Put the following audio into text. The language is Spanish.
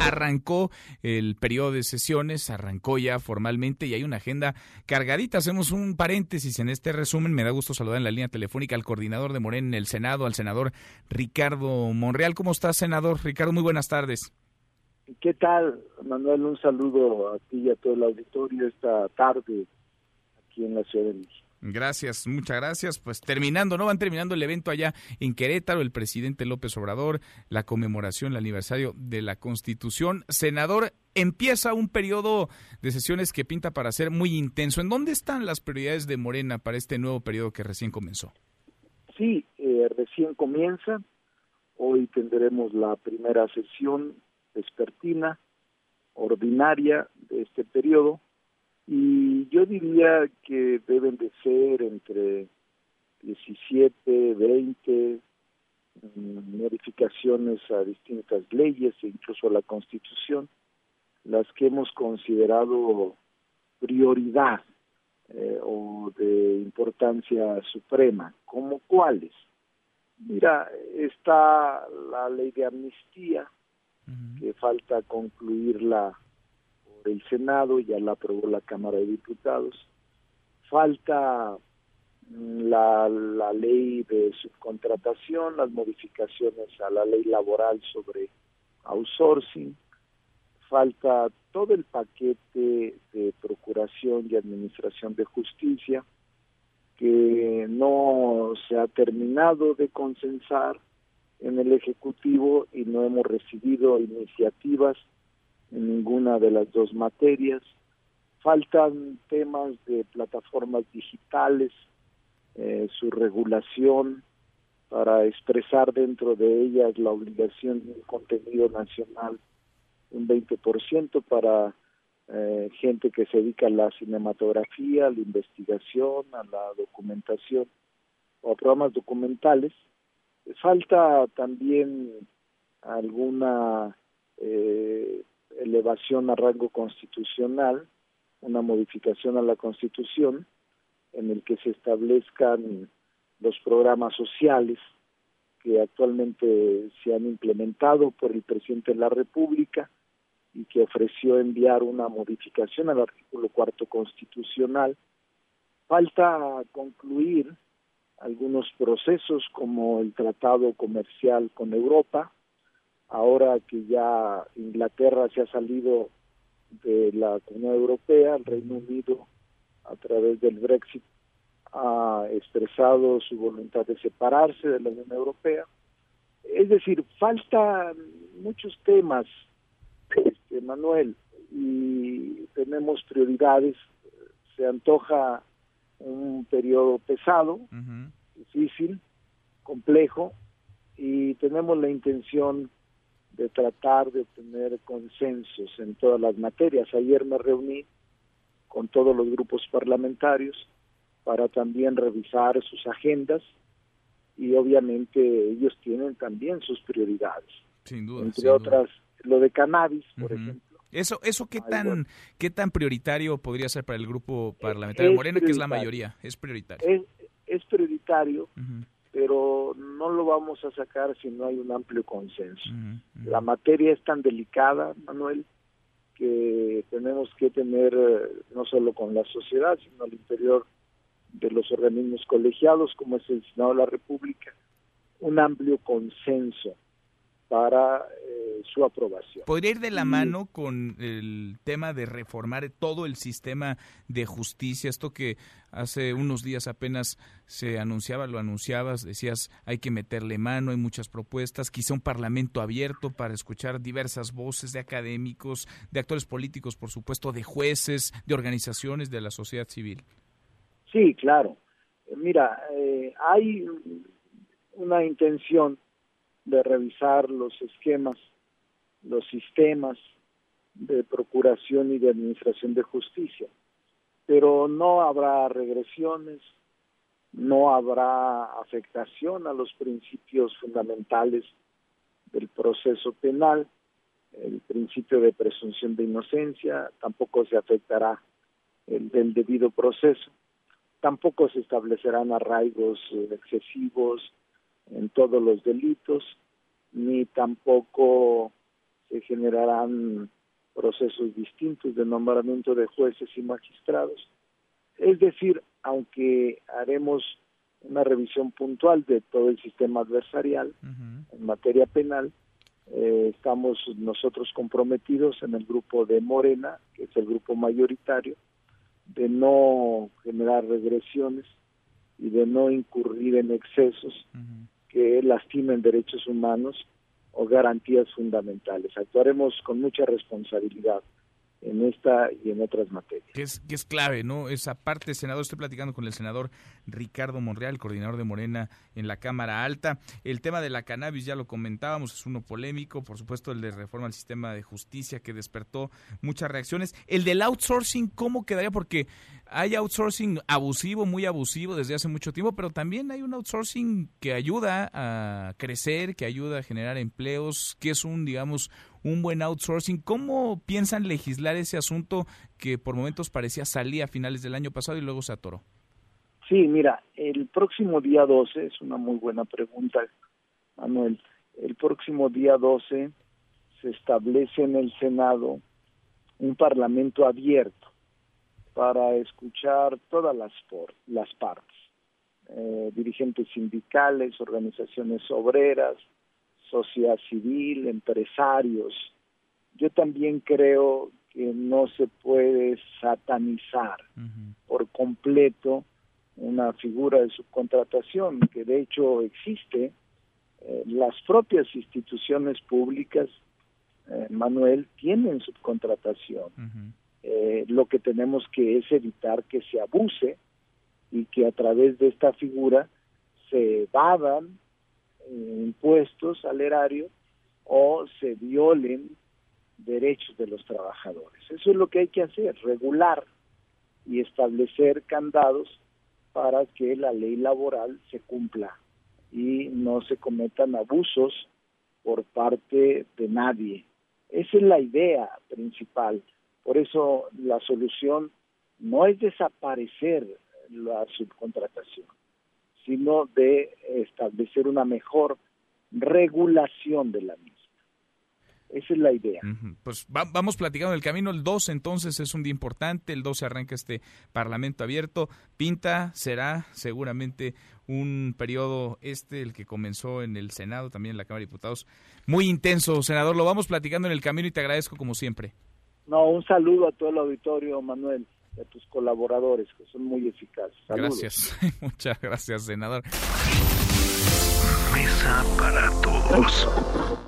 Arrancó el periodo de sesiones, arrancó ya formalmente y hay una agenda cargadita. Hacemos un paréntesis en este resumen. Me da gusto saludar en la línea telefónica al coordinador de Morena en el Senado, al senador Ricardo Monreal. ¿Cómo estás, senador? Ricardo, muy buenas tardes. ¿Qué tal, Manuel? Un saludo a ti y a todo el auditorio esta tarde aquí en la Ciudad de México. Gracias, muchas gracias. Pues terminando, ¿no? Van terminando el evento allá en Querétaro, el presidente López Obrador, la conmemoración, el aniversario de la Constitución. Senador, empieza un periodo de sesiones que pinta para ser muy intenso. ¿En dónde están las prioridades de Morena para este nuevo periodo que recién comenzó? Sí, eh, recién comienza. Hoy tendremos la primera sesión vespertina, ordinaria de este periodo y yo diría que deben de ser entre 17, 20 mm, modificaciones a distintas leyes e incluso a la Constitución, las que hemos considerado prioridad eh, o de importancia suprema, como cuáles. Mira, está la ley de amnistía, que falta concluirla del Senado, ya la aprobó la Cámara de Diputados. Falta mm, la, la ley de subcontratación, las modificaciones a la ley laboral sobre outsourcing, falta todo el paquete de procuración y administración de justicia que no se ha terminado de consensar en el Ejecutivo y no hemos recibido iniciativas en ninguna de las dos materias. Faltan temas de plataformas digitales, eh, su regulación para expresar dentro de ellas la obligación de un contenido nacional un 20% para eh, gente que se dedica a la cinematografía, a la investigación, a la documentación o a programas documentales. Falta también alguna eh, elevación a rango constitucional, una modificación a la Constitución en el que se establezcan los programas sociales que actualmente se han implementado por el presidente de la República y que ofreció enviar una modificación al artículo cuarto constitucional. Falta concluir algunos procesos como el tratado comercial con Europa, ahora que ya Inglaterra se ha salido de la Unión Europea, el Reino Unido a través del Brexit ha expresado su voluntad de separarse de la Unión Europea. Es decir, faltan muchos temas, este, Manuel, y tenemos prioridades. Se antoja un periodo pesado, difícil, complejo, y tenemos la intención de tratar de tener consensos en todas las materias. Ayer me reuní con todos los grupos parlamentarios para también revisar sus agendas y obviamente ellos tienen también sus prioridades. Sin duda. Entre otras, lo de cannabis, por ejemplo. Eso, eso qué tan, qué tan prioritario podría ser para el grupo parlamentario Morena, que es la mayoría, es prioritario. Es, es prioritario pero no lo vamos a sacar si no hay un amplio consenso. La materia es tan delicada, Manuel, que tenemos que tener, eh, no solo con la sociedad, sino al interior de los organismos colegiados, como es el Senado de la República, un amplio consenso para su aprobación. ¿Podría ir de la mano con el tema de reformar todo el sistema de justicia? Esto que hace unos días apenas se anunciaba, lo anunciabas, decías hay que meterle mano, hay muchas propuestas, quizá un parlamento abierto para escuchar diversas voces de académicos, de actores políticos, por supuesto, de jueces, de organizaciones de la sociedad civil. Sí, claro. Mira, eh, hay una intención de revisar los esquemas, los sistemas de procuración y de administración de justicia. Pero no habrá regresiones, no habrá afectación a los principios fundamentales del proceso penal, el principio de presunción de inocencia, tampoco se afectará el del debido proceso, tampoco se establecerán arraigos excesivos, en todos los delitos, ni tampoco se generarán procesos distintos de nombramiento de jueces y magistrados. Es decir, aunque haremos una revisión puntual de todo el sistema adversarial en materia penal, eh, estamos nosotros comprometidos en el grupo de Morena, que es el grupo mayoritario, de no generar regresiones y de no incurrir en excesos que lastimen derechos humanos o garantías fundamentales. Actuaremos con mucha responsabilidad en esta y en otras materias. Que es, que es clave, ¿no? Esa parte, senador, estoy platicando con el senador Ricardo Monreal, coordinador de Morena en la Cámara Alta. El tema de la cannabis ya lo comentábamos, es uno polémico, por supuesto el de reforma al sistema de justicia que despertó muchas reacciones. El del outsourcing, ¿cómo quedaría? Porque hay outsourcing abusivo, muy abusivo desde hace mucho tiempo, pero también hay un outsourcing que ayuda a crecer, que ayuda a generar empleos, que es un, digamos, un buen outsourcing. ¿Cómo piensan legislar ese asunto que por momentos parecía salir a finales del año pasado y luego se atoró? Sí, mira, el próximo día 12, es una muy buena pregunta, Manuel, el próximo día 12 se establece en el Senado un parlamento abierto para escuchar todas las, las partes, eh, dirigentes sindicales, organizaciones obreras, sociedad civil, empresarios. Yo también creo que no se puede satanizar por completo una figura de subcontratación, que de hecho existe. Eh, las propias instituciones públicas, eh, Manuel, tienen subcontratación. Eh, lo que tenemos que es evitar que se abuse y que a través de esta figura se evadan impuestos al erario o se violen derechos de los trabajadores. Eso es lo que hay que hacer, regular y establecer candados para que la ley laboral se cumpla y no se cometan abusos por parte de nadie. Esa es la idea principal. Por eso la solución no es desaparecer la subcontratación, sino de establecer una mejor regulación de la misma. Esa es la idea. Pues vamos platicando el camino. El 2 entonces es un día importante. El 12 arranca este Parlamento abierto. Pinta, será seguramente un periodo este, el que comenzó en el Senado, también en la Cámara de Diputados. Muy intenso, senador. Lo vamos platicando en el camino y te agradezco como siempre. No, un saludo a todo el auditorio, Manuel y a tus colaboradores, que son muy eficaces. Gracias, muchas gracias, senador. Mesa para todos.